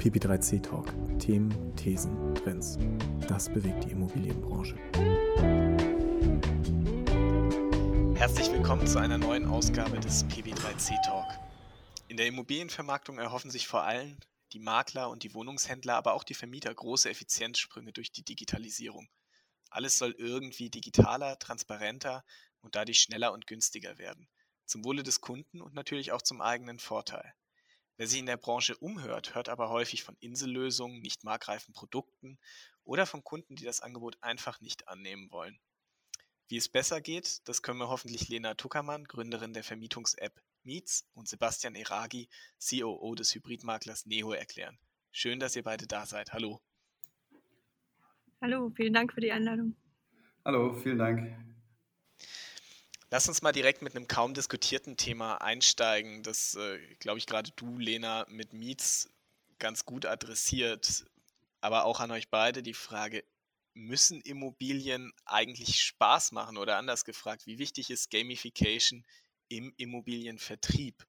PP3C Talk. Themen, Thesen, Trends. Das bewegt die Immobilienbranche. Herzlich willkommen zu einer neuen Ausgabe des PB3C Talk. In der Immobilienvermarktung erhoffen sich vor allem die Makler und die Wohnungshändler, aber auch die Vermieter große Effizienzsprünge durch die Digitalisierung. Alles soll irgendwie digitaler, transparenter und dadurch schneller und günstiger werden. Zum Wohle des Kunden und natürlich auch zum eigenen Vorteil. Wer sich in der Branche umhört, hört aber häufig von Insellösungen, nicht marktreifen Produkten oder von Kunden, die das Angebot einfach nicht annehmen wollen. Wie es besser geht, das können wir hoffentlich Lena Tuckermann, Gründerin der Vermietungs-App Meets und Sebastian Eragi, COO des Hybridmaklers Neho erklären. Schön, dass ihr beide da seid. Hallo. Hallo, vielen Dank für die Einladung. Hallo, vielen Dank. Lass uns mal direkt mit einem kaum diskutierten Thema einsteigen, das, äh, glaube ich, gerade du, Lena, mit Meets ganz gut adressiert. Aber auch an euch beide die Frage, müssen Immobilien eigentlich Spaß machen? Oder anders gefragt, wie wichtig ist Gamification im Immobilienvertrieb?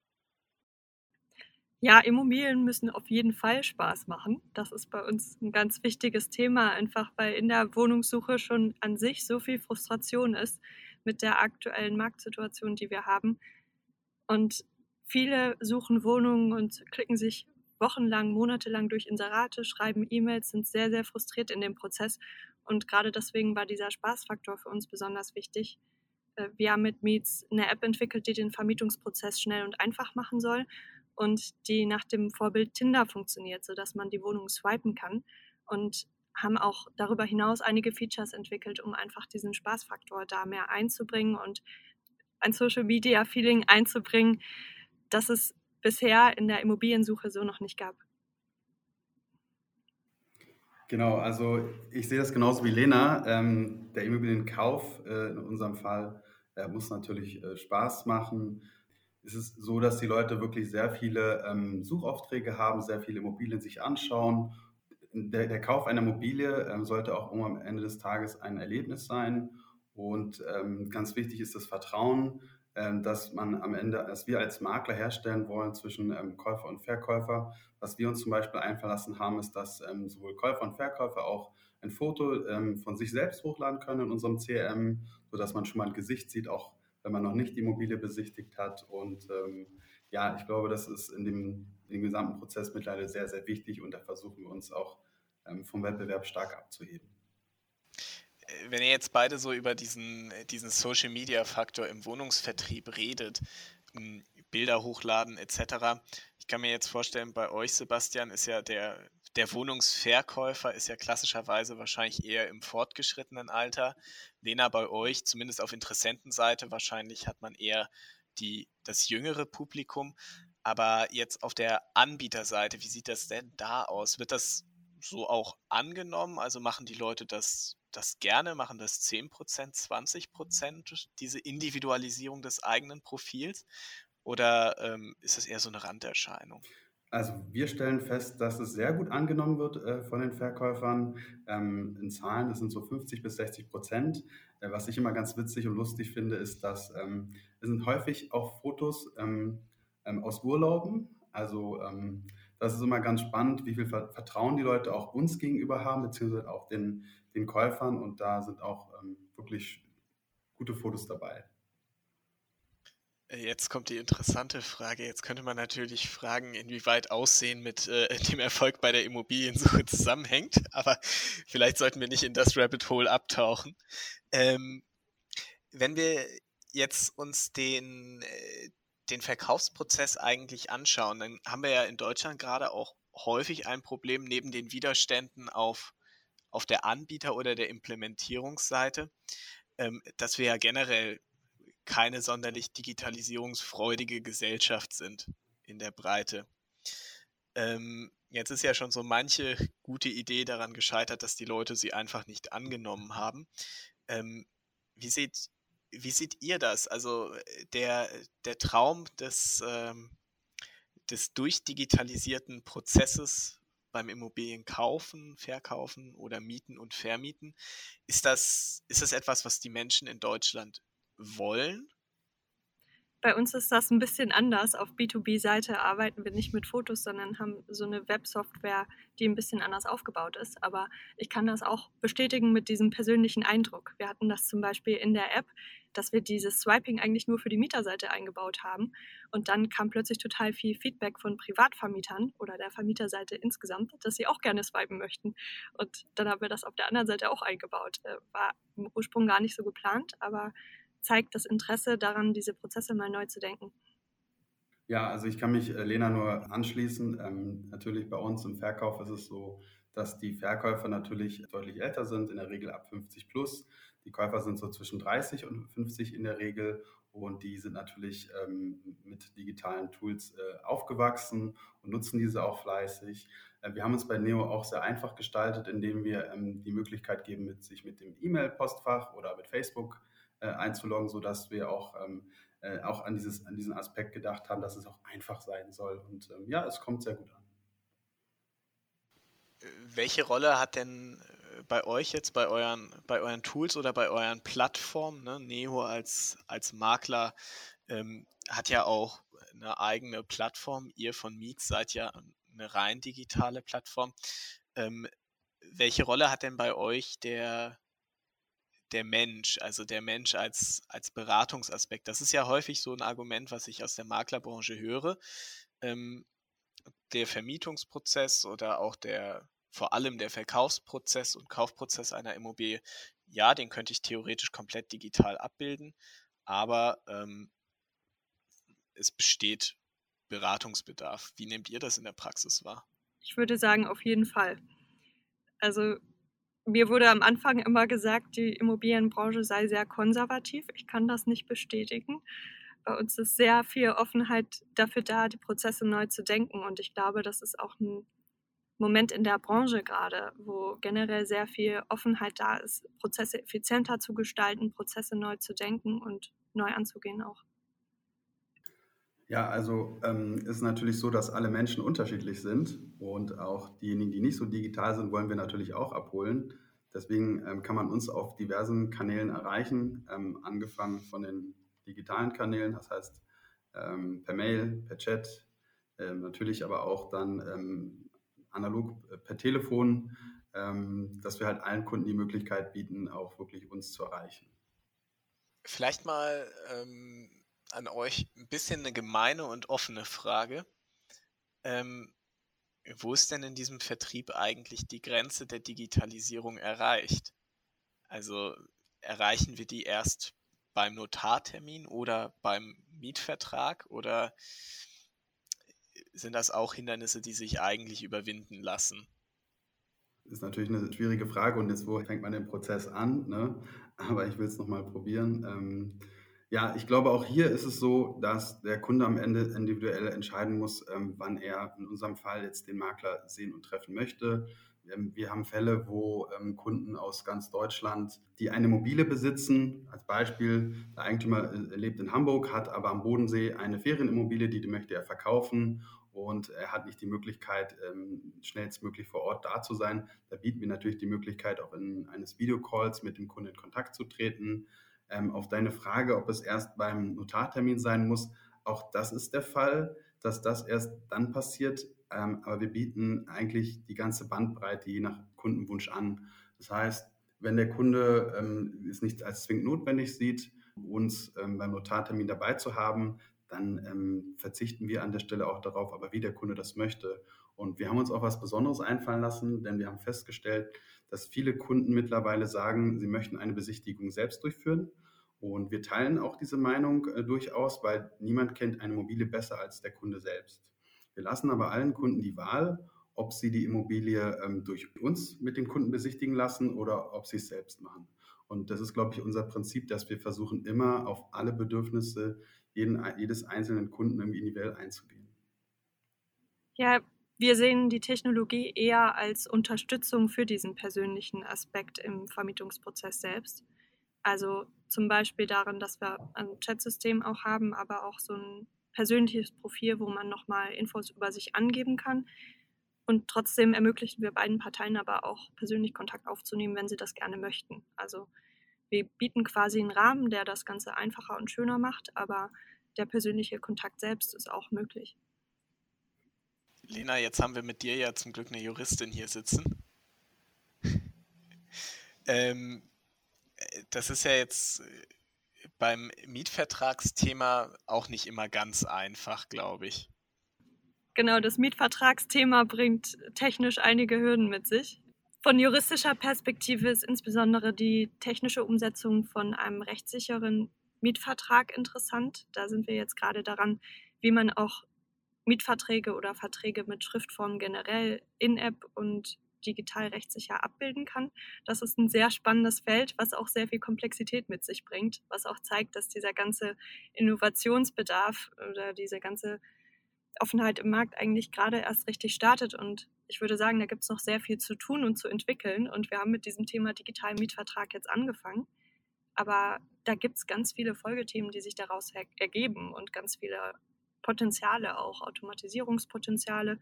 Ja, Immobilien müssen auf jeden Fall Spaß machen. Das ist bei uns ein ganz wichtiges Thema, einfach weil in der Wohnungssuche schon an sich so viel Frustration ist mit der aktuellen Marktsituation, die wir haben. Und viele suchen Wohnungen und klicken sich wochenlang, monatelang durch Inserate, schreiben E-Mails, sind sehr, sehr frustriert in dem Prozess. Und gerade deswegen war dieser Spaßfaktor für uns besonders wichtig. Äh, wir haben mit Meets eine App entwickelt, die den Vermietungsprozess schnell und einfach machen soll und die nach dem Vorbild Tinder funktioniert, sodass man die Wohnung swipen kann und haben auch darüber hinaus einige Features entwickelt, um einfach diesen Spaßfaktor da mehr einzubringen und ein Social Media Feeling einzubringen, das es bisher in der Immobiliensuche so noch nicht gab. Genau, also ich sehe das genauso wie Lena. Ähm, der Immobilienkauf äh, in unserem Fall äh, muss natürlich äh, Spaß machen. Es ist so, dass die Leute wirklich sehr viele ähm, Suchaufträge haben, sehr viele Immobilien sich anschauen. Der, der Kauf einer Immobilie ähm, sollte auch am Ende des Tages ein Erlebnis sein. Und ähm, ganz wichtig ist das Vertrauen. Ähm, dass man am Ende, dass wir als Makler herstellen wollen zwischen ähm, Käufer und Verkäufer. Was wir uns zum Beispiel einverlassen haben, ist, dass ähm, sowohl Käufer und Verkäufer auch ein Foto von sich selbst hochladen können in unserem CRM, sodass man schon mal ein Gesicht sieht, auch wenn man noch nicht die Immobilie besichtigt hat. Und ja, ich glaube, das ist in dem, dem gesamten Prozess mittlerweile sehr, sehr wichtig und da versuchen wir uns auch vom Wettbewerb stark abzuheben wenn ihr jetzt beide so über diesen, diesen Social Media Faktor im Wohnungsvertrieb redet, hm, Bilder hochladen etc. Ich kann mir jetzt vorstellen, bei euch, Sebastian, ist ja der, der Wohnungsverkäufer ist ja klassischerweise wahrscheinlich eher im fortgeschrittenen Alter. Lena, bei euch, zumindest auf Interessentenseite, wahrscheinlich hat man eher die, das jüngere Publikum. Aber jetzt auf der Anbieterseite, wie sieht das denn da aus? Wird das so auch angenommen? Also machen die Leute das das gerne, machen das 10%, 20%, diese Individualisierung des eigenen Profils? Oder ähm, ist es eher so eine Randerscheinung? Also wir stellen fest, dass es sehr gut angenommen wird äh, von den Verkäufern. Ähm, in Zahlen, das sind so 50 bis 60 Prozent. Äh, was ich immer ganz witzig und lustig finde, ist, dass ähm, es sind häufig auch Fotos ähm, ähm aus Urlauben. Also ähm, das ist immer ganz spannend, wie viel Vertrauen die Leute auch uns gegenüber haben, beziehungsweise auch den den Käufern und da sind auch ähm, wirklich gute Fotos dabei. Äh, jetzt kommt die interessante Frage. Jetzt könnte man natürlich fragen, inwieweit Aussehen mit äh, dem Erfolg bei der Immobiliensuche zusammenhängt. Aber vielleicht sollten wir nicht in das Rabbit Hole abtauchen. Ähm, wenn wir jetzt uns den, äh, den Verkaufsprozess eigentlich anschauen, dann haben wir ja in Deutschland gerade auch häufig ein Problem neben den Widerständen auf auf der Anbieter- oder der Implementierungsseite, ähm, dass wir ja generell keine sonderlich digitalisierungsfreudige Gesellschaft sind in der Breite. Ähm, jetzt ist ja schon so manche gute Idee daran gescheitert, dass die Leute sie einfach nicht angenommen haben. Ähm, wie, seht, wie seht ihr das? Also der, der Traum des, ähm, des durchdigitalisierten Prozesses beim Immobilien kaufen, verkaufen oder mieten und vermieten. Ist das, ist das etwas, was die Menschen in Deutschland wollen? Bei uns ist das ein bisschen anders. Auf B2B-Seite arbeiten wir nicht mit Fotos, sondern haben so eine Websoftware, die ein bisschen anders aufgebaut ist. Aber ich kann das auch bestätigen mit diesem persönlichen Eindruck. Wir hatten das zum Beispiel in der App, dass wir dieses Swiping eigentlich nur für die Mieterseite eingebaut haben. Und dann kam plötzlich total viel Feedback von Privatvermietern oder der Vermieterseite insgesamt, dass sie auch gerne swipen möchten. Und dann haben wir das auf der anderen Seite auch eingebaut. Äh, war im Ursprung gar nicht so geplant, aber zeigt das Interesse daran, diese Prozesse mal neu zu denken. Ja, also ich kann mich äh, Lena nur anschließen. Ähm, natürlich bei uns im Verkauf ist es so, dass die Verkäufer natürlich deutlich älter sind, in der Regel ab 50 plus. Die Käufer sind so zwischen 30 und 50 in der Regel und die sind natürlich ähm, mit digitalen Tools äh, aufgewachsen und nutzen diese auch fleißig. Äh, wir haben uns bei Neo auch sehr einfach gestaltet, indem wir ähm, die Möglichkeit geben, mit, sich mit dem E-Mail-Postfach oder mit Facebook äh, einzuloggen, sodass wir auch, ähm, äh, auch an, dieses, an diesen Aspekt gedacht haben, dass es auch einfach sein soll. Und ähm, ja, es kommt sehr gut an. Welche Rolle hat denn äh, bei euch jetzt, bei euren, bei euren Tools oder bei euren Plattformen, ne? Neo als, als Makler ähm, hat ja auch eine eigene Plattform. Ihr von Meets seid ja eine rein digitale Plattform. Ähm, welche Rolle hat denn bei euch der, der Mensch, also der Mensch als, als Beratungsaspekt. Das ist ja häufig so ein Argument, was ich aus der Maklerbranche höre. Ähm, der Vermietungsprozess oder auch der, vor allem der Verkaufsprozess und Kaufprozess einer Immobilie, ja, den könnte ich theoretisch komplett digital abbilden, aber ähm, es besteht Beratungsbedarf. Wie nehmt ihr das in der Praxis wahr? Ich würde sagen, auf jeden Fall. Also mir wurde am Anfang immer gesagt, die Immobilienbranche sei sehr konservativ. Ich kann das nicht bestätigen. Bei uns ist sehr viel Offenheit dafür da, die Prozesse neu zu denken. Und ich glaube, das ist auch ein Moment in der Branche gerade, wo generell sehr viel Offenheit da ist, Prozesse effizienter zu gestalten, Prozesse neu zu denken und neu anzugehen auch. Ja, also ähm, ist natürlich so, dass alle Menschen unterschiedlich sind und auch diejenigen, die nicht so digital sind, wollen wir natürlich auch abholen. Deswegen ähm, kann man uns auf diversen Kanälen erreichen, ähm, angefangen von den digitalen Kanälen, das heißt ähm, per Mail, per Chat, ähm, natürlich aber auch dann ähm, analog äh, per Telefon, dass wir halt allen Kunden die Möglichkeit bieten, auch wirklich uns zu erreichen. Vielleicht mal an euch ein bisschen eine gemeine und offene Frage. Ähm, wo ist denn in diesem Vertrieb eigentlich die Grenze der Digitalisierung erreicht? Also erreichen wir die erst beim Notartermin oder beim Mietvertrag oder sind das auch Hindernisse, die sich eigentlich überwinden lassen? Das ist natürlich eine schwierige Frage und jetzt, wo fängt man den Prozess an? Ne? Aber ich will es nochmal probieren. Ähm, ja, ich glaube, auch hier ist es so, dass der Kunde am Ende individuell entscheiden muss, ähm, wann er in unserem Fall jetzt den Makler sehen und treffen möchte. Ähm, wir haben Fälle, wo ähm, Kunden aus ganz Deutschland, die eine Immobilie besitzen, als Beispiel, der Eigentümer äh, lebt in Hamburg, hat aber am Bodensee eine Ferienimmobilie, die möchte er verkaufen und er hat nicht die Möglichkeit, schnellstmöglich vor Ort da zu sein. Da bieten wir natürlich die Möglichkeit, auch in eines Videocalls mit dem Kunden in Kontakt zu treten ähm, auf deine Frage, ob es erst beim Notartermin sein muss, auch das ist der Fall, dass das erst dann passiert. Ähm, aber wir bieten eigentlich die ganze Bandbreite je nach Kundenwunsch an. Das heißt, wenn der Kunde ähm, es nicht als zwingend notwendig sieht, uns ähm, beim Notartermin dabei zu haben, dann ähm, verzichten wir an der Stelle auch darauf, aber wie der Kunde das möchte. Und wir haben uns auch was Besonderes einfallen lassen, denn wir haben festgestellt, dass viele Kunden mittlerweile sagen, sie möchten eine Besichtigung selbst durchführen. Und wir teilen auch diese Meinung äh, durchaus, weil niemand kennt eine Immobilie besser als der Kunde selbst. Wir lassen aber allen Kunden die Wahl, ob sie die Immobilie ähm, durch uns mit den Kunden besichtigen lassen oder ob sie es selbst machen. Und das ist, glaube ich, unser Prinzip, dass wir versuchen, immer auf alle Bedürfnisse jeden, jedes einzelnen Kunden individuell einzugehen. Ja, wir sehen die Technologie eher als Unterstützung für diesen persönlichen Aspekt im Vermietungsprozess selbst. Also zum Beispiel darin, dass wir ein Chatsystem auch haben, aber auch so ein persönliches Profil, wo man nochmal Infos über sich angeben kann. Und trotzdem ermöglichen wir beiden Parteien aber auch persönlich Kontakt aufzunehmen, wenn sie das gerne möchten. Also wir bieten quasi einen Rahmen, der das Ganze einfacher und schöner macht, aber der persönliche Kontakt selbst ist auch möglich. Lena, jetzt haben wir mit dir ja zum Glück eine Juristin hier sitzen. ähm, das ist ja jetzt beim Mietvertragsthema auch nicht immer ganz einfach, glaube ich. Genau, das Mietvertragsthema bringt technisch einige Hürden mit sich. Von juristischer Perspektive ist insbesondere die technische Umsetzung von einem rechtssicheren Mietvertrag interessant. Da sind wir jetzt gerade daran, wie man auch Mietverträge oder Verträge mit Schriftform generell in App und digital rechtssicher abbilden kann. Das ist ein sehr spannendes Feld, was auch sehr viel Komplexität mit sich bringt, was auch zeigt, dass dieser ganze Innovationsbedarf oder diese ganze Offenheit im Markt eigentlich gerade erst richtig startet. Und ich würde sagen, da gibt es noch sehr viel zu tun und zu entwickeln. Und wir haben mit diesem Thema digitalen Mietvertrag jetzt angefangen. Aber da gibt es ganz viele Folgethemen, die sich daraus er ergeben und ganz viele Potenziale auch, Automatisierungspotenziale.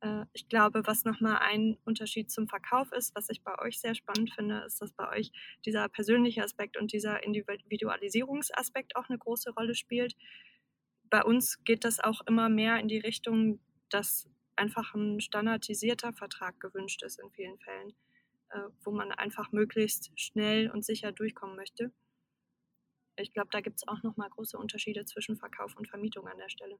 Äh, ich glaube, was nochmal ein Unterschied zum Verkauf ist, was ich bei euch sehr spannend finde, ist, dass bei euch dieser persönliche Aspekt und dieser Individualisierungsaspekt auch eine große Rolle spielt bei uns geht das auch immer mehr in die Richtung, dass einfach ein standardisierter Vertrag gewünscht ist in vielen Fällen, äh, wo man einfach möglichst schnell und sicher durchkommen möchte. Ich glaube, da gibt es auch nochmal große Unterschiede zwischen Verkauf und Vermietung an der Stelle.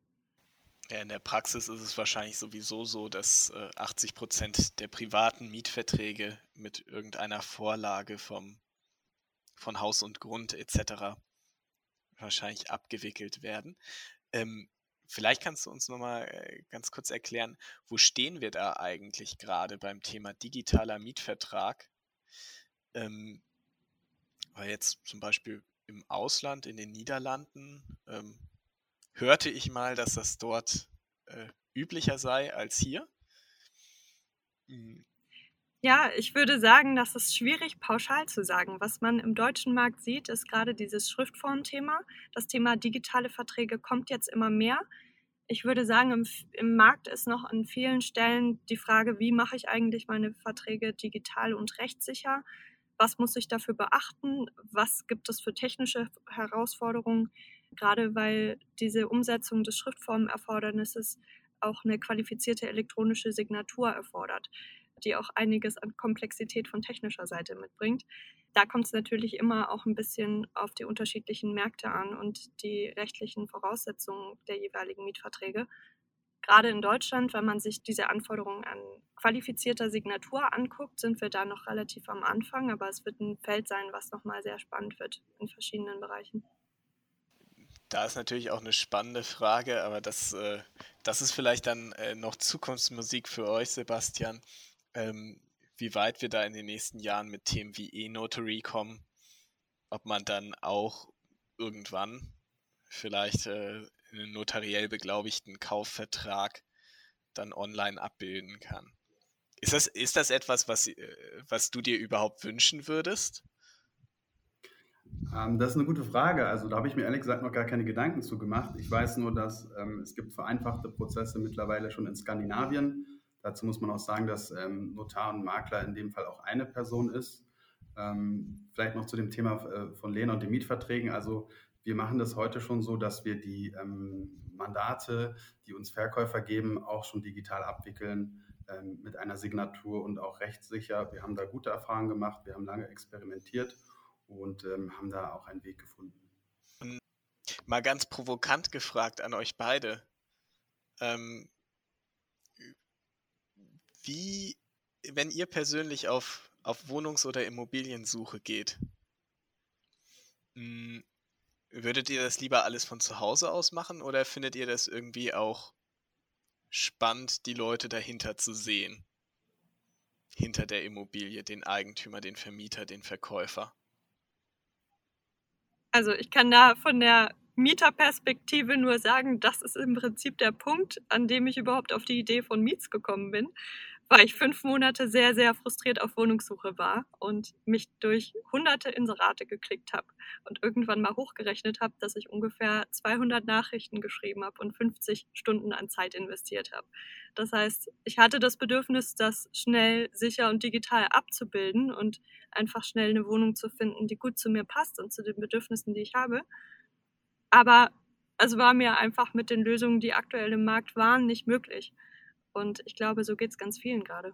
Ja, in der Praxis ist es wahrscheinlich sowieso so, dass äh, 80 Prozent der privaten Mietverträge mit irgendeiner Vorlage vom, von Haus und Grund etc. wahrscheinlich abgewickelt werden. Ähm, vielleicht kannst du uns nochmal äh, ganz kurz erklären, wo stehen wir da eigentlich gerade beim Thema digitaler Mietvertrag? Ähm, weil jetzt zum Beispiel im Ausland, in den Niederlanden, ähm, hörte ich mal, dass das dort äh, üblicher sei als hier. Hm. Ja, ich würde sagen, das ist schwierig pauschal zu sagen. Was man im deutschen Markt sieht, ist gerade dieses Schriftformthema. Das Thema digitale Verträge kommt jetzt immer mehr. Ich würde sagen, im, im, Markt ist noch an vielen Stellen die Frage, wie mache ich eigentlich meine Verträge digital und rechtssicher? Was muss ich dafür beachten? Was gibt es für technische Herausforderungen? Gerade weil diese Umsetzung des Schriftformerfordernisses auch eine qualifizierte elektronische Signatur erfordert die auch einiges an Komplexität von technischer Seite mitbringt. Da kommt es natürlich immer auch ein bisschen auf die unterschiedlichen Märkte an und die rechtlichen Voraussetzungen der jeweiligen Mietverträge. Gerade in Deutschland, wenn man sich diese Anforderungen an qualifizierter Signatur anguckt, sind wir da noch relativ am Anfang, aber es wird ein Feld sein, was nochmal sehr spannend wird in verschiedenen Bereichen. Da ist natürlich auch eine spannende Frage, aber das, äh, das ist vielleicht dann äh, noch Zukunftsmusik für euch, Sebastian ähm, wie weit wir da in den nächsten Jahren mit Themen wie E-Notary kommen, ob man dann auch irgendwann vielleicht äh, einen notariell beglaubigten Kaufvertrag dann online abbilden kann. Ist das, ist das etwas, was, äh, was du dir überhaupt wünschen würdest? Ähm, das ist eine gute Frage. Also da habe ich mir ehrlich gesagt noch gar keine Gedanken zu gemacht. Ich weiß nur, dass ähm, es gibt vereinfachte Prozesse mittlerweile schon in Skandinavien Dazu muss man auch sagen, dass ähm, Notar und Makler in dem Fall auch eine Person ist. Ähm, vielleicht noch zu dem Thema äh, von Lehner und den Mietverträgen. Also wir machen das heute schon so, dass wir die ähm, Mandate, die uns Verkäufer geben, auch schon digital abwickeln ähm, mit einer Signatur und auch rechtssicher. Wir haben da gute Erfahrungen gemacht, wir haben lange experimentiert und ähm, haben da auch einen Weg gefunden. Mal ganz provokant gefragt an euch beide. Ähm, wie, wenn ihr persönlich auf, auf Wohnungs- oder Immobiliensuche geht, hm, würdet ihr das lieber alles von zu Hause aus machen oder findet ihr das irgendwie auch spannend, die Leute dahinter zu sehen? Hinter der Immobilie, den Eigentümer, den Vermieter, den Verkäufer? Also ich kann da von der Mieterperspektive nur sagen, das ist im Prinzip der Punkt, an dem ich überhaupt auf die Idee von Miets gekommen bin weil ich fünf Monate sehr, sehr frustriert auf Wohnungssuche war und mich durch hunderte Inserate geklickt habe und irgendwann mal hochgerechnet habe, dass ich ungefähr 200 Nachrichten geschrieben habe und 50 Stunden an Zeit investiert habe. Das heißt, ich hatte das Bedürfnis, das schnell, sicher und digital abzubilden und einfach schnell eine Wohnung zu finden, die gut zu mir passt und zu den Bedürfnissen, die ich habe. Aber es war mir einfach mit den Lösungen, die aktuell im Markt waren, nicht möglich. Und ich glaube, so geht es ganz vielen gerade.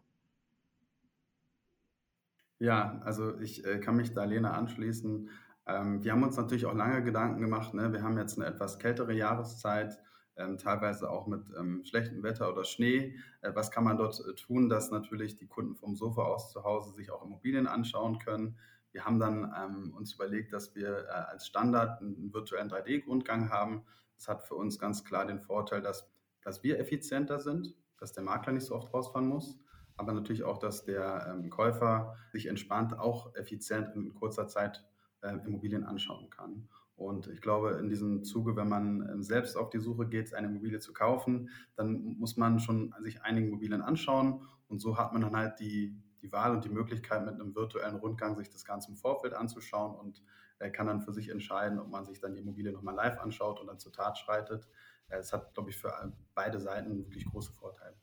Ja, also ich äh, kann mich da Lena anschließen. Ähm, wir haben uns natürlich auch lange Gedanken gemacht. Ne? Wir haben jetzt eine etwas kältere Jahreszeit, ähm, teilweise auch mit ähm, schlechtem Wetter oder Schnee. Äh, was kann man dort äh, tun, dass natürlich die Kunden vom Sofa aus zu Hause sich auch Immobilien anschauen können? Wir haben dann ähm, uns überlegt, dass wir äh, als Standard einen virtuellen 3D-Grundgang haben. Das hat für uns ganz klar den Vorteil, dass, dass wir effizienter sind, dass der Makler nicht so oft rausfahren muss aber natürlich auch, dass der ähm, Käufer sich entspannt auch effizient in kurzer Zeit äh, Immobilien anschauen kann. Und ich glaube, in diesem Zuge, wenn man ähm, selbst auf die Suche geht, eine Immobilie zu kaufen, dann muss man schon sich einige Immobilien anschauen. Und so hat man dann halt die, die Wahl und die Möglichkeit, mit einem virtuellen Rundgang sich das Ganze im Vorfeld anzuschauen und äh, kann dann für sich entscheiden, ob man sich dann die Immobilie nochmal live anschaut und dann zur Tat schreitet. Es hat, glaube ich, für beide Seiten wirklich große Vorteile.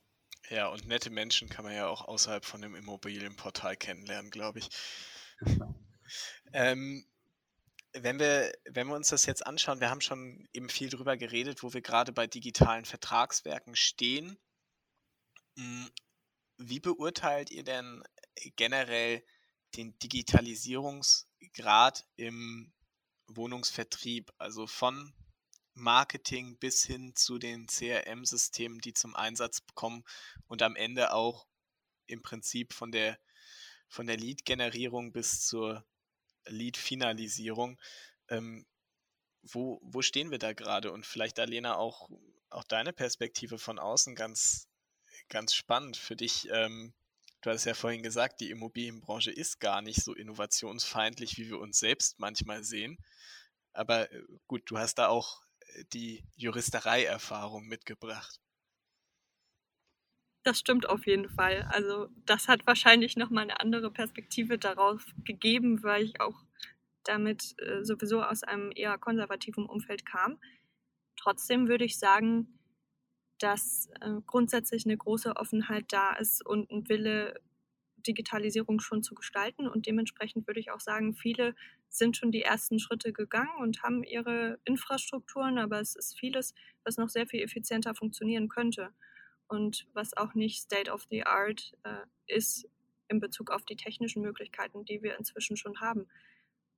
Ja, und nette Menschen kann man ja auch außerhalb von dem Immobilienportal kennenlernen, glaube ich. ähm, wenn wir, wenn wir uns das jetzt anschauen, wir haben schon eben viel drüber geredet, wo wir gerade bei digitalen Vertragswerken stehen. Hm, wie beurteilt ihr denn generell den Digitalisierungsgrad im Wohnungsvertrieb, also von Marketing bis hin zu den CRM-Systemen, die zum Einsatz kommen und am Ende auch im Prinzip von der, von der Lead-Generierung bis zur Lead-Finalisierung. Ähm, wo, wo stehen wir da gerade? Und vielleicht, Alena, auch, auch deine Perspektive von außen ganz, ganz spannend für dich. Ähm, du hast ja vorhin gesagt, die Immobilienbranche ist gar nicht so innovationsfeindlich, wie wir uns selbst manchmal sehen. Aber äh, gut, du hast da auch die Juristerei-Erfahrung mitgebracht. Das stimmt auf jeden Fall. Also das hat wahrscheinlich nochmal eine andere Perspektive darauf gegeben, weil ich auch damit äh, sowieso aus einem eher konservativen Umfeld kam. Trotzdem würde ich sagen, dass äh, grundsätzlich eine große Offenheit da ist und ein Wille, Digitalisierung schon zu gestalten. Und dementsprechend würde ich auch sagen, viele sind schon die ersten Schritte gegangen und haben ihre Infrastrukturen, aber es ist vieles, was noch sehr viel effizienter funktionieren könnte und was auch nicht State of the Art äh, ist in Bezug auf die technischen Möglichkeiten, die wir inzwischen schon haben.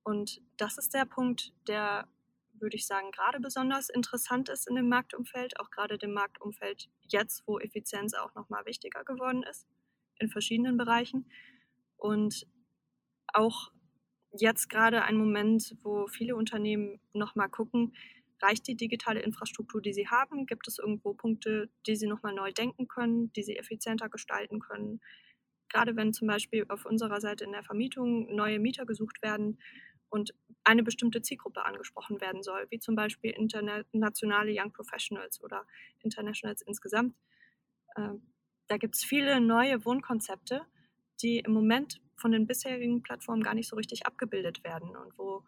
Und das ist der Punkt, der, würde ich sagen, gerade besonders interessant ist in dem Marktumfeld, auch gerade dem Marktumfeld jetzt, wo Effizienz auch nochmal wichtiger geworden ist in verschiedenen Bereichen. Und auch jetzt gerade ein Moment, wo viele Unternehmen nochmal gucken, reicht die digitale Infrastruktur, die sie haben? Gibt es irgendwo Punkte, die sie nochmal neu denken können, die sie effizienter gestalten können? Gerade wenn zum Beispiel auf unserer Seite in der Vermietung neue Mieter gesucht werden und eine bestimmte Zielgruppe angesprochen werden soll, wie zum Beispiel internationale Young Professionals oder Internationals insgesamt. Da gibt es viele neue Wohnkonzepte, die im Moment von den bisherigen Plattformen gar nicht so richtig abgebildet werden und wo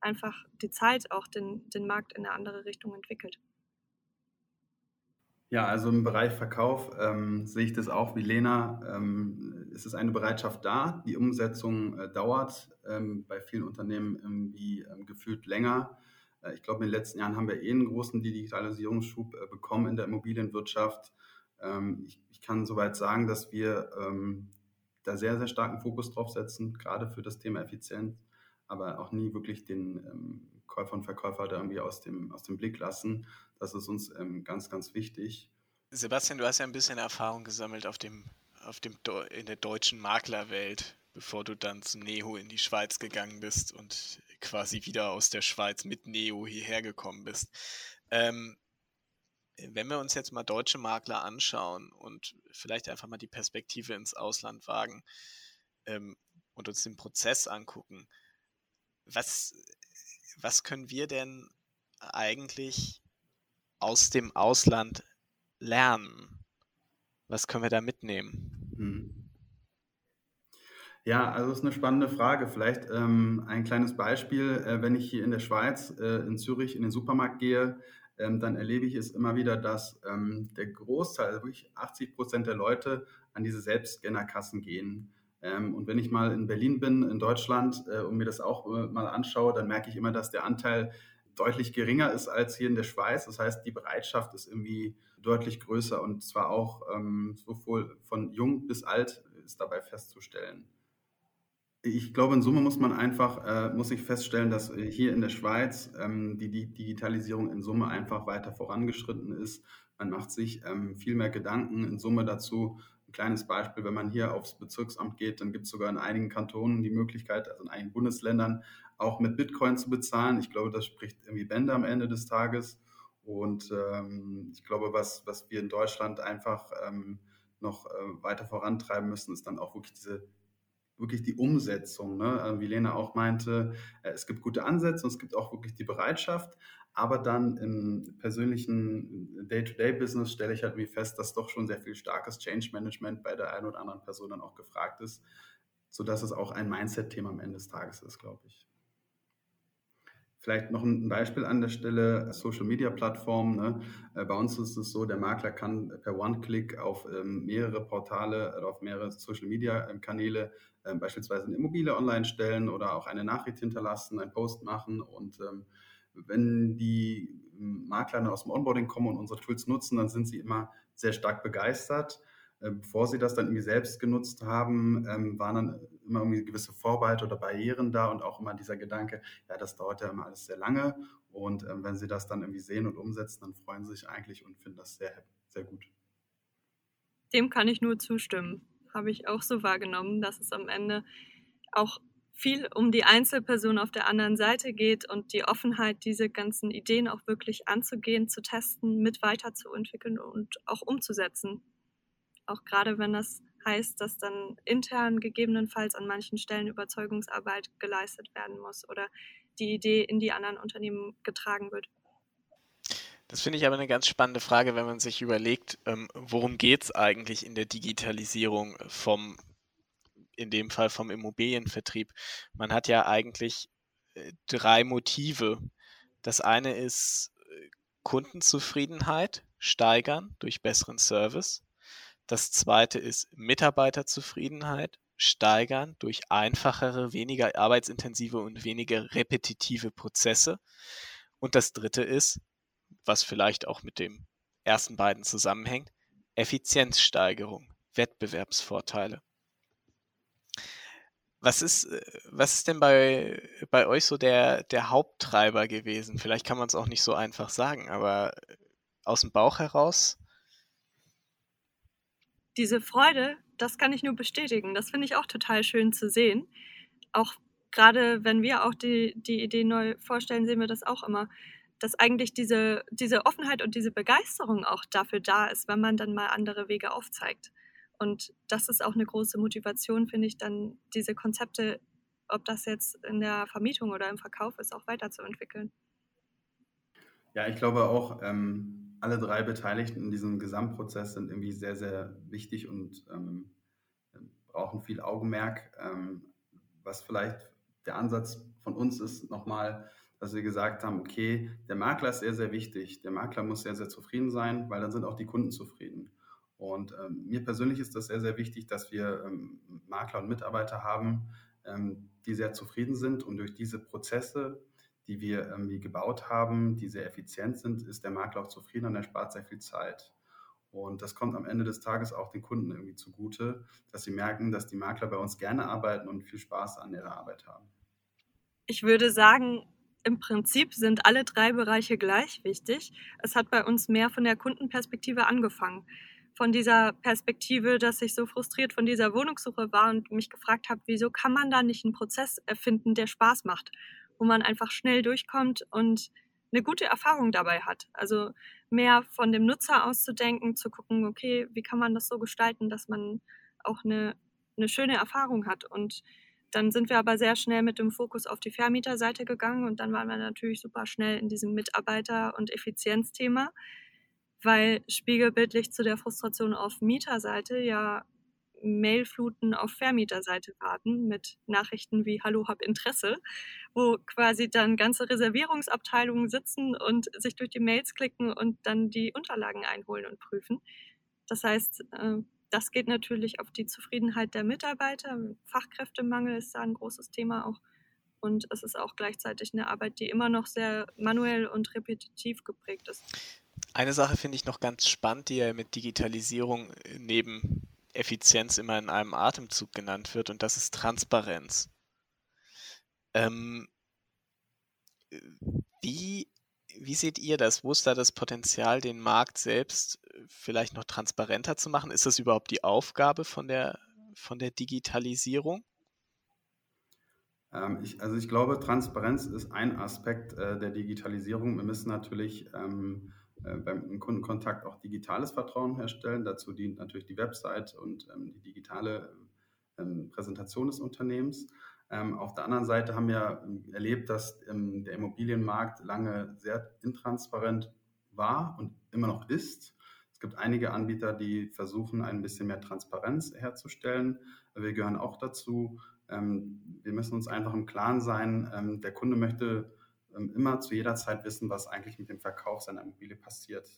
einfach die Zeit auch den, den Markt in eine andere Richtung entwickelt. Ja, also im Bereich Verkauf ähm, sehe ich das auch wie Lena. Ähm, es ist eine Bereitschaft da. Die Umsetzung äh, dauert ähm, bei vielen Unternehmen irgendwie ähm, gefühlt länger. Äh, ich glaube, in den letzten Jahren haben wir eh einen großen Digitalisierungsschub äh, bekommen in der Immobilienwirtschaft. Ähm, ich, ich, kann soweit sagen, dass wir ähm, da sehr, sehr starken Fokus drauf setzen, gerade für das Thema Effizienz, aber auch nie wirklich den ähm, Käufer und Verkäufer da irgendwie aus dem, aus dem Blick lassen. Das ist uns ganz, ganz wichtig. Sebastian, du hast ja ein bisschen Erfahrung gesammelt auf dem, auf dem in der deutschen Maklerwelt, bevor du dann zu Neo in die Schweiz gegangen bist und quasi wieder aus der Schweiz mit Neo hierher gekommen bist. Ähm, wenn wir uns jetzt mal deutsche Makler anschauen und vielleicht einfach mal die Perspektive ins Ausland wagen ähm, und uns den Prozess angucken, was, was können wir denn eigentlich aus dem Ausland lernen? Was können wir da mitnehmen? Hm. Ja, also das ist eine spannende Frage. Vielleicht ähm, ein kleines Beispiel. Äh, wenn ich hier in der Schweiz, äh, in Zürich, in den Supermarkt gehe, ähm, dann erlebe ich es immer wieder, dass ähm, der Großteil, also wirklich 80 Prozent der Leute an diese Selbstscannerkassen gehen. Ähm, und wenn ich mal in Berlin bin, in Deutschland, äh, und mir das auch äh, mal anschaue, dann merke ich immer, dass der Anteil deutlich geringer ist als hier in der Schweiz. Das heißt, die Bereitschaft ist irgendwie deutlich größer und zwar auch ähm, sowohl von jung bis alt ist dabei festzustellen. Ich glaube, in Summe muss man einfach, äh, muss ich feststellen, dass hier in der Schweiz ähm, die, die, Digitalisierung in Summe einfach weiter vorangeschritten ist. Man macht sich ähm, viel mehr Gedanken in Summe dazu. Ein kleines Beispiel, wenn man hier aufs Bezirksamt geht, dann gibt es sogar in einigen Kantonen die Möglichkeit, also in einigen Bundesländern, auch mit Bitcoin zu bezahlen. Ich glaube, das spricht irgendwie Bände am Ende des Tages. Und ähm, ich glaube, was, was wir in Deutschland einfach ähm, noch äh, weiter vorantreiben müssen, ist dann auch wirklich diese wirklich die Umsetzung. Ne? Äh, wie Lena auch meinte, äh, es gibt gute Ansätze und es gibt auch wirklich die Bereitschaft. Aber dann im persönlichen Day-to-Day-Business stelle ich halt wie fest, dass doch schon sehr viel starkes Change-Management bei der einen oder anderen Person dann auch gefragt ist, sodass es auch ein Mindset-Thema am Ende des Tages ist, glaube ich. Vielleicht noch ein Beispiel an der Stelle, Social Media Plattformen. Ne? Äh, bei uns ist es so, der Makler kann per One-Click auf ähm, mehrere Portale oder auf mehrere Social Media ähm, Kanäle ähm, beispielsweise eine Immobilie online stellen oder auch eine Nachricht hinterlassen, einen Post machen. Und wenn die Makler aus dem Onboarding kommen und unsere Tools nutzen, dann sind sie immer sehr stark begeistert. Bevor sie das dann irgendwie selbst genutzt haben, waren dann immer irgendwie gewisse Vorbehalte oder Barrieren da und auch immer dieser Gedanke, ja, das dauert ja immer alles sehr lange. Und ähm, wenn sie das dann irgendwie sehen und umsetzen, dann freuen sie sich eigentlich und finden das sehr, sehr gut. Dem kann ich nur zustimmen. Habe ich auch so wahrgenommen, dass es am Ende auch viel um die Einzelperson auf der anderen Seite geht und die Offenheit, diese ganzen Ideen auch wirklich anzugehen, zu testen, mit weiterzuentwickeln und auch umzusetzen. Auch gerade wenn das heißt, dass dann intern gegebenenfalls an manchen Stellen Überzeugungsarbeit geleistet werden muss oder die Idee in die anderen Unternehmen getragen wird. Das finde ich aber eine ganz spannende Frage, wenn man sich überlegt, ähm, worum geht es eigentlich in der Digitalisierung vom, in dem Fall vom Immobilienvertrieb. Man hat ja eigentlich äh, drei Motive. Das eine ist äh, Kundenzufriedenheit steigern durch besseren Service. Das zweite ist Mitarbeiterzufriedenheit steigern durch einfachere, weniger arbeitsintensive und weniger repetitive Prozesse. Und das dritte ist, was vielleicht auch mit dem ersten beiden zusammenhängt, Effizienzsteigerung, Wettbewerbsvorteile. Was ist, äh, was ist denn bei, bei euch so der, der Haupttreiber gewesen? Vielleicht kann man es auch nicht so einfach sagen, aber aus dem Bauch heraus, diese Freude, das kann ich nur bestätigen. Das finde ich auch total schön zu sehen. Auch gerade wenn wir auch die, die Idee neu vorstellen, sehen wir das auch immer, dass eigentlich diese, diese Offenheit und diese Begeisterung auch dafür da ist, wenn man dann mal andere Wege aufzeigt. Und das ist auch eine große Motivation, finde ich, dann diese Konzepte, ob das jetzt in der Vermietung oder im Verkauf ist, auch weiterzuentwickeln. Ja, ich glaube auch, ähm, alle drei Beteiligten in diesem Gesamtprozess sind irgendwie sehr, sehr wichtig und ähm, brauchen viel Augenmerk. Ähm, was vielleicht der Ansatz von uns ist, nochmal, dass wir gesagt haben, okay, der Makler ist sehr, sehr wichtig. Der Makler muss sehr, sehr zufrieden sein, weil dann sind auch die Kunden zufrieden. Und ähm, mir persönlich ist das sehr, sehr wichtig, dass wir ähm, Makler und Mitarbeiter haben, ähm, die sehr zufrieden sind und durch diese Prozesse die wir irgendwie gebaut haben, die sehr effizient sind, ist der Makler auch zufrieden und er spart sehr viel Zeit. Und das kommt am Ende des Tages auch den Kunden irgendwie zugute, dass sie merken, dass die Makler bei uns gerne arbeiten und viel Spaß an ihrer Arbeit haben. Ich würde sagen, im Prinzip sind alle drei Bereiche gleich wichtig. Es hat bei uns mehr von der Kundenperspektive angefangen. Von dieser Perspektive, dass ich so frustriert von dieser Wohnungssuche war und mich gefragt habe, wieso kann man da nicht einen Prozess erfinden, der Spaß macht? Wo man einfach schnell durchkommt und eine gute Erfahrung dabei hat. Also mehr von dem Nutzer auszudenken, zu gucken, okay, wie kann man das so gestalten, dass man auch eine, eine schöne Erfahrung hat. Und dann sind wir aber sehr schnell mit dem Fokus auf die Vermieterseite gegangen und dann waren wir natürlich super schnell in diesem Mitarbeiter- und Effizienzthema, weil spiegelbildlich zu der Frustration auf Mieterseite ja Mailfluten auf Vermieterseite warten mit Nachrichten wie Hallo, hab Interesse, wo quasi dann ganze Reservierungsabteilungen sitzen und sich durch die Mails klicken und dann die Unterlagen einholen und prüfen. Das heißt, äh, das geht natürlich auf die Zufriedenheit der Mitarbeiter. Fachkräftemangel ist da ein großes Thema auch. Und es ist auch gleichzeitig eine Arbeit, die immer noch sehr manuell und repetitiv geprägt ist. Eine Sache finde ich noch ganz spannend, die ja mit Digitalisierung neben Effizienz immer in einem Atemzug genannt wird, und das ist Transparenz. Ähm, wie, wie seht ihr das? Wo ist da das Potenzial, den Markt selbst äh, vielleicht noch transparenter zu machen? Ist das überhaupt die Aufgabe von der, von der Digitalisierung? Ähm, ich, also ich glaube, Transparenz ist ein Aspekt äh, der Digitalisierung. Wir müssen natürlich ähm, äh, beim Kundenkontakt auch digitales Vertrauen herstellen. Dazu dient natürlich die Website und ähm, die digitale ähm, Präsentation des Unternehmens. Ähm, auf der anderen Seite haben wir erlebt, dass der Immobilienmarkt lange sehr intransparent war und immer noch ist. Es gibt einige Anbieter, die versuchen, ein bisschen mehr Transparenz herzustellen. Wir gehören auch dazu. Wir müssen uns einfach im Klaren sein, der Kunde möchte immer zu jeder Zeit wissen, was eigentlich mit dem Verkauf seiner Immobilie passiert.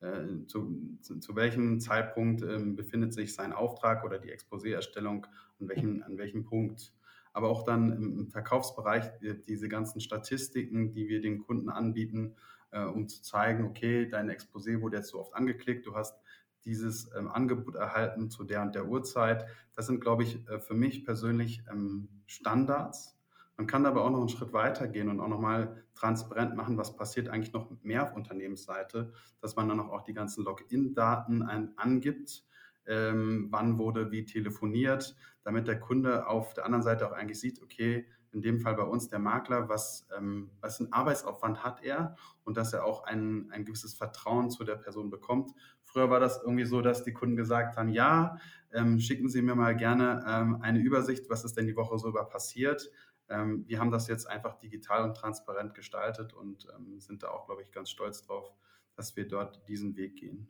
Äh, zu, zu, zu, welchem Zeitpunkt befindet sich sein Auftrag oder die Exposé-Erstellung, an welchem, an welchem Punkt aber auch dann im, Verkaufsbereich diese ganzen Statistiken, die wir den Kunden anbieten, äh, um zu zeigen, okay, dein Exposé wurde jetzt so oft angeklickt, du hast dieses ähm, Angebot erhalten zu der und der Uhrzeit. Das sind, glaube ich, äh, für mich persönlich ähm, Standards. Man kann aber auch noch einen Schritt weiter gehen und auch nochmal transparent machen, was passiert eigentlich noch mehr auf Unternehmensseite, dass man dann auch die ganzen Login-Daten angibt ähm, wann wurde wie telefoniert, damit der Kunde auf der anderen Seite auch eigentlich sieht, okay, in dem Fall bei uns der Makler, was, ähm, was ein Arbeitsaufwand hat er und dass er auch ein, ein gewisses Vertrauen zu der Person bekommt. Früher war das irgendwie so, dass die Kunden gesagt haben, ja, ähm, schicken Sie mir mal gerne ähm, eine Übersicht, was ist denn die Woche so über passiert. Ähm, wir haben das jetzt einfach digital und transparent gestaltet und ähm, sind da auch, glaube ich, ganz stolz drauf, dass wir dort diesen Weg gehen.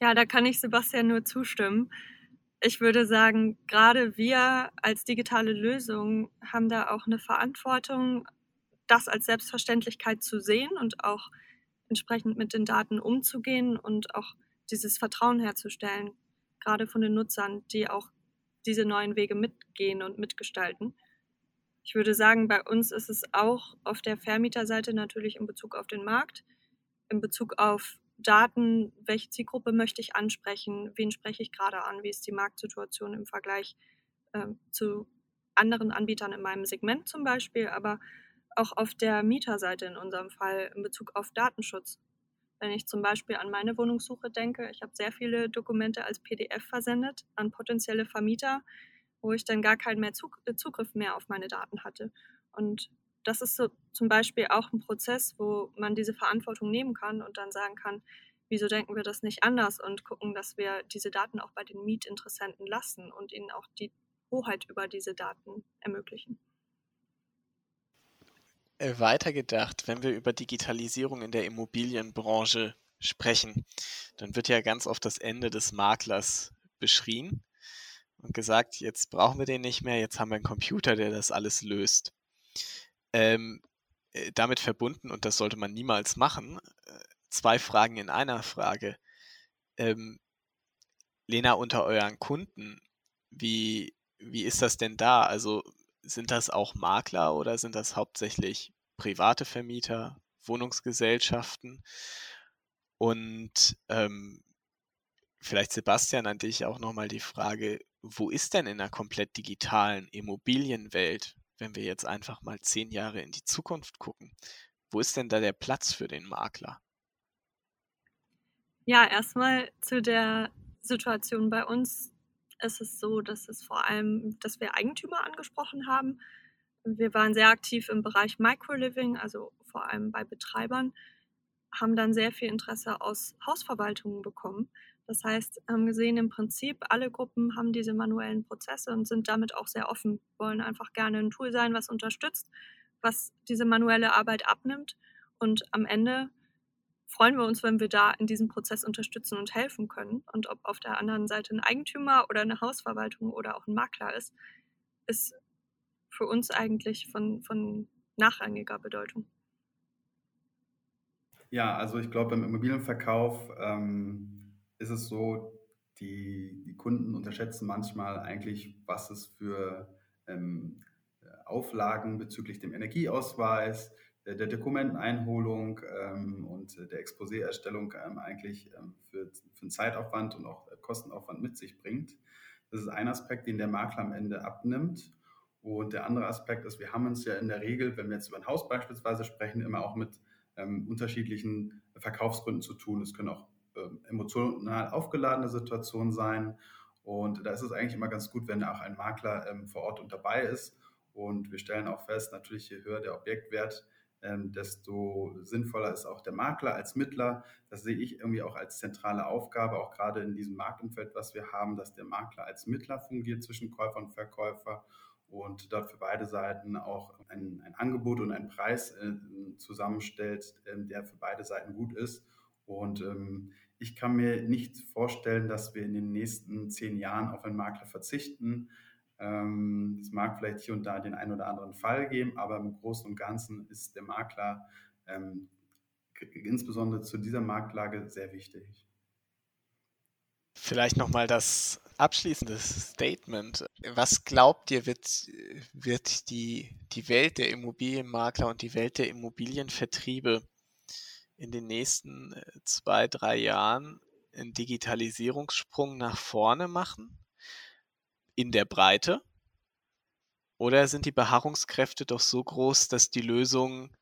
Ja, da kann ich Sebastian nur zustimmen. Ich würde sagen, gerade wir als digitale Lösung haben da auch eine Verantwortung, das als Selbstverständlichkeit zu sehen und auch entsprechend mit den Daten umzugehen und auch dieses Vertrauen herzustellen, gerade von den Nutzern, die auch diese neuen Wege mitgehen und mitgestalten. Ich würde sagen, bei uns ist es auch auf der Vermieterseite natürlich in Bezug auf den Markt, in Bezug auf Daten, welche Zielgruppe möchte ich ansprechen, wen spreche ich gerade an, wie ist die Marktsituation im Vergleich äh, zu anderen Anbietern in meinem Segment zum Beispiel, aber auch auf der Mieterseite in unserem Fall in Bezug auf Datenschutz. Wenn ich zum Beispiel an meine Wohnungssuche denke, ich habe sehr viele Dokumente als PDF versendet an potenzielle Vermieter, wo ich dann gar keinen mehr Zugriff mehr auf meine Daten hatte. Und das ist so zum Beispiel auch ein Prozess, wo man diese Verantwortung nehmen kann und dann sagen kann, wieso denken wir das nicht anders und gucken, dass wir diese Daten auch bei den Mietinteressenten lassen und ihnen auch die Hoheit über diese Daten ermöglichen. Äh, weitergedacht, wenn wir über Digitalisierung in der Immobilienbranche sprechen, dann wird ja ganz oft das Ende des Maklers beschrien und gesagt, jetzt brauchen wir den nicht mehr, jetzt haben wir einen Computer, der das alles löst. Ähm, äh, damit verbunden, und das sollte man niemals machen, äh, zwei Fragen in einer Frage. Ähm, Lena, unter euren Kunden, wie, wie ist das denn da? Also sind das auch Makler oder sind das hauptsächlich private Vermieter, Wohnungsgesellschaften? Und ähm, vielleicht Sebastian an dich auch nochmal die Frage, wo ist denn in einer komplett digitalen Immobilienwelt wenn wir jetzt einfach mal zehn Jahre in die Zukunft gucken, wo ist denn da der Platz für den Makler? Ja, erstmal zu der Situation bei uns ist es so, dass es vor allem, dass wir Eigentümer angesprochen haben. Wir waren sehr aktiv im Bereich Microliving, also vor allem bei Betreibern, haben dann sehr viel Interesse aus Hausverwaltungen bekommen. Das heißt, haben gesehen, im Prinzip alle Gruppen haben diese manuellen Prozesse und sind damit auch sehr offen, wollen einfach gerne ein Tool sein, was unterstützt, was diese manuelle Arbeit abnimmt. Und am Ende freuen wir uns, wenn wir da in diesem Prozess unterstützen und helfen können. Und ob auf der anderen Seite ein Eigentümer oder eine Hausverwaltung oder auch ein Makler ist, ist für uns eigentlich von, von nachrangiger Bedeutung. Ja, also ich glaube, im Immobilienverkauf ähm ist es so, die, die Kunden unterschätzen manchmal eigentlich, was es für ähm, Auflagen bezüglich dem Energieausweis, der, Dokumenteneinholung ähm, und der Exposé-Erstellung ähm, eigentlich ähm, für, für einen Zeitaufwand und auch Kostenaufwand mit sich bringt. Das ist ein Aspekt, den der Makler am Ende abnimmt. Und der andere Aspekt ist, wir haben uns ja in der Regel, wenn wir jetzt über ein Haus beispielsweise sprechen, immer auch mit ähm, unterschiedlichen Verkaufsgründen zu tun. Es können auch ähm, emotional aufgeladene Situationen sein. Und da ist es eigentlich immer ganz gut, wenn auch ein Makler ähm, vor Ort und dabei ist. Und wir stellen auch fest, natürlich je höher der Objektwert, ähm, desto sinnvoller ist auch der Makler als Mittler. Das sehe ich irgendwie auch als zentrale Aufgabe, auch gerade in diesem Marktumfeld, was wir haben, dass der Makler als Mittler fungiert zwischen Käufer und Verkäufer und dort für beide Seiten auch ein, ein Angebot und einen Preis äh, zusammenstellt, äh, der für beide Seiten gut ist. Und ähm, ich kann mir nicht vorstellen, dass wir in den nächsten zehn Jahren auf einen Makler verzichten. Ähm, es mag vielleicht hier und da den einen oder anderen Fall geben, aber im Großen und Ganzen ist der Makler ähm, insbesondere zu dieser Marktlage sehr wichtig. Vielleicht nochmal das abschließende Statement. Was glaubt ihr, wird, wird die, die Welt der Immobilienmakler und die Welt der Immobilienvertriebe in den nächsten äh, zwei, drei Jahren einen Digitalisierungssprung nach vorne machen? In der Breite? Oder sind die Beharrungskräfte doch so groß, dass die Lösungen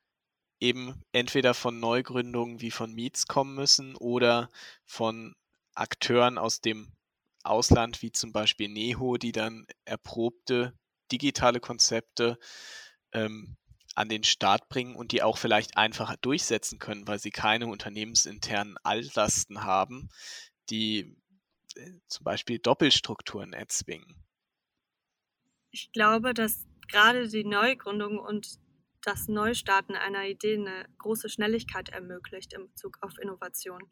eben entweder von Neugründungen wie von Meets kommen müssen oder von Akteuren aus dem Ausland, wie zum Beispiel Neho, die dann erprobte digitale Konzepte ähm, an den Start bringen und die auch vielleicht einfacher durchsetzen können, weil sie keine unternehmensinternen Altlasten haben, die zum Beispiel Doppelstrukturen erzwingen ich glaube, dass gerade die Neugründung und das Neustarten einer Idee eine große Schnelligkeit ermöglicht in Bezug auf Innovation.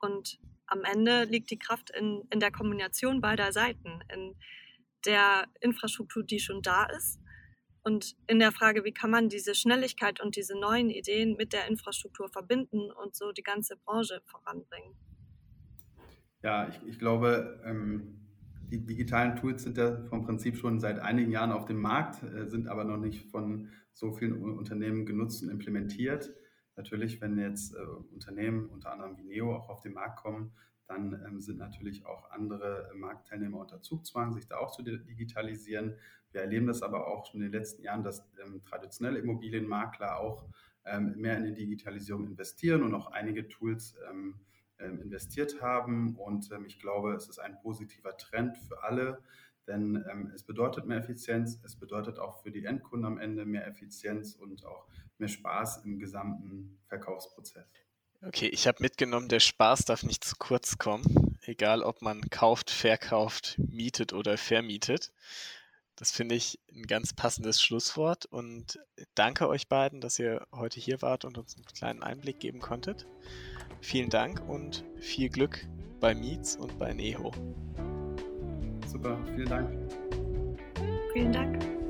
Und am Ende liegt die Kraft in, in der Kombination beider Seiten, in der Infrastruktur, die schon da ist und in der Frage, wie kann man diese Schnelligkeit und diese neuen Ideen mit der Infrastruktur verbinden und so die ganze Branche voranbringen. Ja, ich, ich glaube, ähm die digitalen Tools sind ja vom Prinzip schon seit einigen Jahren auf dem Markt, äh, sind aber noch nicht von so vielen Unternehmen genutzt und implementiert. Natürlich, wenn jetzt äh, Unternehmen, unter anderem wie Neo, auch auf den Markt kommen, dann ähm, sind natürlich auch andere Marktteilnehmer unter Zugzwang, sich da auch zu digitalisieren. Wir erleben das aber auch schon in den letzten Jahren, dass ähm, traditionelle Immobilienmakler auch ähm, mehr in die Digitalisierung investieren und auch einige Tools ähm, investiert haben. Und ähm, ich glaube, es ist ein positiver Trend für alle, denn ähm, es bedeutet mehr Effizienz, es bedeutet auch für die Endkunden am Ende mehr Effizienz und auch mehr Spaß im gesamten Verkaufsprozess. Okay, ich habe mitgenommen, der Spaß darf nicht zu kurz kommen, egal ob man kauft, verkauft, mietet oder vermietet. Das finde ich ein ganz passendes Schlusswort und danke euch beiden, dass ihr heute hier wart und uns einen kleinen Einblick geben konntet. Vielen Dank und viel Glück bei Meets und bei Neho. Super, vielen Dank. Vielen Dank.